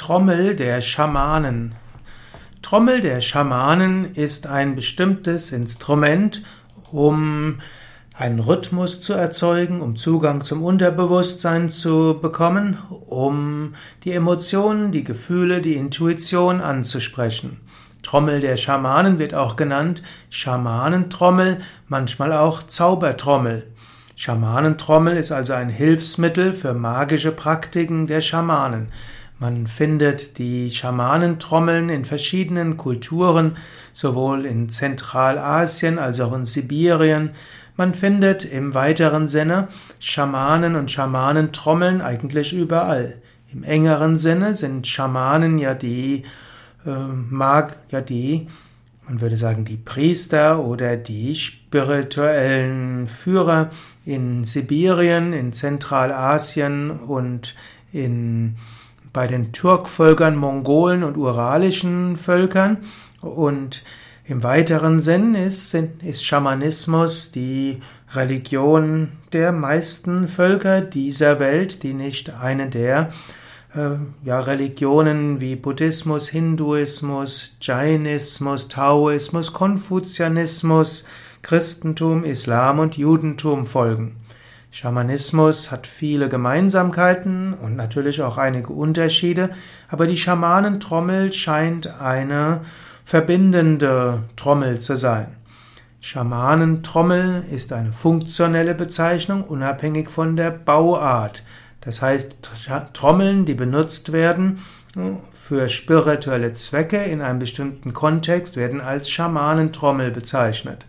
Trommel der Schamanen. Trommel der Schamanen ist ein bestimmtes Instrument, um einen Rhythmus zu erzeugen, um Zugang zum Unterbewusstsein zu bekommen, um die Emotionen, die Gefühle, die Intuition anzusprechen. Trommel der Schamanen wird auch genannt Schamanentrommel, manchmal auch Zaubertrommel. Schamanentrommel ist also ein Hilfsmittel für magische Praktiken der Schamanen. Man findet die Schamanentrommeln in verschiedenen Kulturen, sowohl in Zentralasien als auch in Sibirien. Man findet im weiteren Sinne Schamanen und Schamanentrommeln eigentlich überall. Im engeren Sinne sind Schamanen ja die äh, Mag, ja die, man würde sagen, die Priester oder die spirituellen Führer in Sibirien, in Zentralasien und in bei den Turkvölkern, Mongolen und uralischen Völkern. Und im weiteren Sinn ist, ist Schamanismus die Religion der meisten Völker dieser Welt, die nicht eine der äh, ja, Religionen wie Buddhismus, Hinduismus, Jainismus, Taoismus, Konfuzianismus, Christentum, Islam und Judentum folgen. Schamanismus hat viele Gemeinsamkeiten und natürlich auch einige Unterschiede, aber die Schamanentrommel scheint eine verbindende Trommel zu sein. Schamanentrommel ist eine funktionelle Bezeichnung, unabhängig von der Bauart. Das heißt, Trommeln, die benutzt werden für spirituelle Zwecke in einem bestimmten Kontext, werden als Schamanentrommel bezeichnet.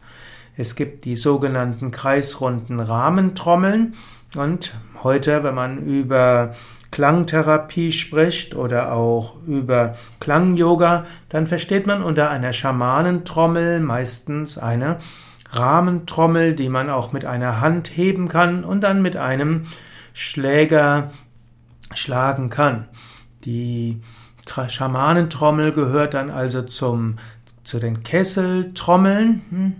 Es gibt die sogenannten kreisrunden Rahmentrommeln und heute, wenn man über Klangtherapie spricht oder auch über Klang-Yoga, dann versteht man unter einer Schamanentrommel meistens eine Rahmentrommel, die man auch mit einer Hand heben kann und dann mit einem Schläger schlagen kann. Die Schamanentrommel gehört dann also zum zu den Kesseltrommeln hm,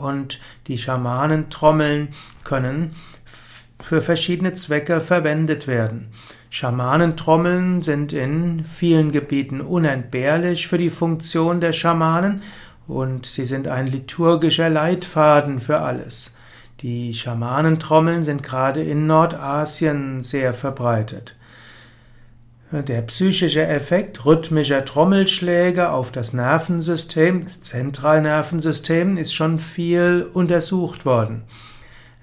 und die Schamanentrommeln können für verschiedene Zwecke verwendet werden. Schamanentrommeln sind in vielen Gebieten unentbehrlich für die Funktion der Schamanen und sie sind ein liturgischer Leitfaden für alles. Die Schamanentrommeln sind gerade in Nordasien sehr verbreitet. Der psychische Effekt rhythmischer Trommelschläge auf das Nervensystem, das Zentralnervensystem, ist schon viel untersucht worden.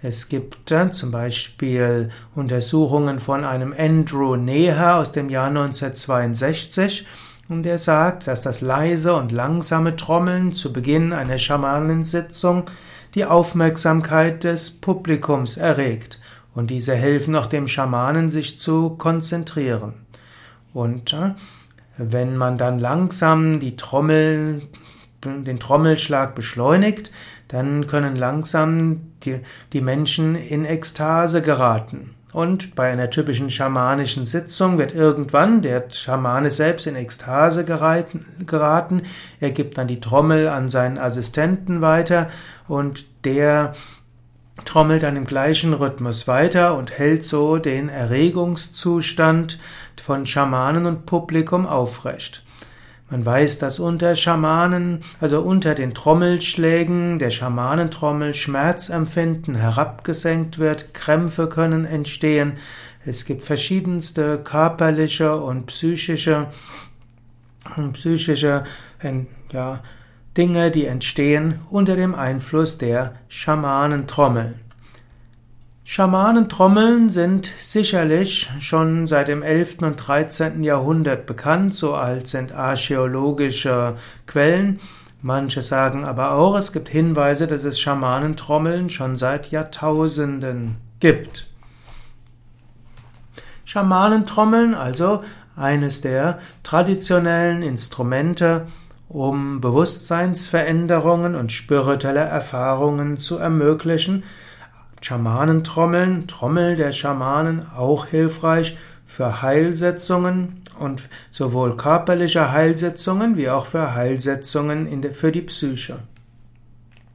Es gibt äh, zum Beispiel Untersuchungen von einem Andrew Neher aus dem Jahr 1962 und er sagt, dass das leise und langsame Trommeln zu Beginn einer Schamanensitzung die Aufmerksamkeit des Publikums erregt und diese helfen auch dem Schamanen sich zu konzentrieren. Und wenn man dann langsam die Trommel, den Trommelschlag beschleunigt, dann können langsam die, die Menschen in Ekstase geraten. Und bei einer typischen schamanischen Sitzung wird irgendwann der Schamane selbst in Ekstase geraten. Er gibt dann die Trommel an seinen Assistenten weiter und der trommelt dann im gleichen Rhythmus weiter und hält so den Erregungszustand von Schamanen und Publikum aufrecht. Man weiß, dass unter Schamanen, also unter den Trommelschlägen der Schamanentrommel Schmerzempfinden herabgesenkt wird, Krämpfe können entstehen. Es gibt verschiedenste körperliche und psychische, psychische ja, Dinge, die entstehen unter dem Einfluss der Schamanentrommel. Schamanentrommeln sind sicherlich schon seit dem 11. und 13. Jahrhundert bekannt, so alt sind archäologische Quellen. Manche sagen aber auch, es gibt Hinweise, dass es Schamanentrommeln schon seit Jahrtausenden gibt. Schamanentrommeln, also eines der traditionellen Instrumente, um Bewusstseinsveränderungen und spirituelle Erfahrungen zu ermöglichen. Schamanentrommeln, Trommel der Schamanen auch hilfreich für Heilsetzungen und sowohl körperliche Heilsetzungen wie auch für Heilsetzungen für die Psyche.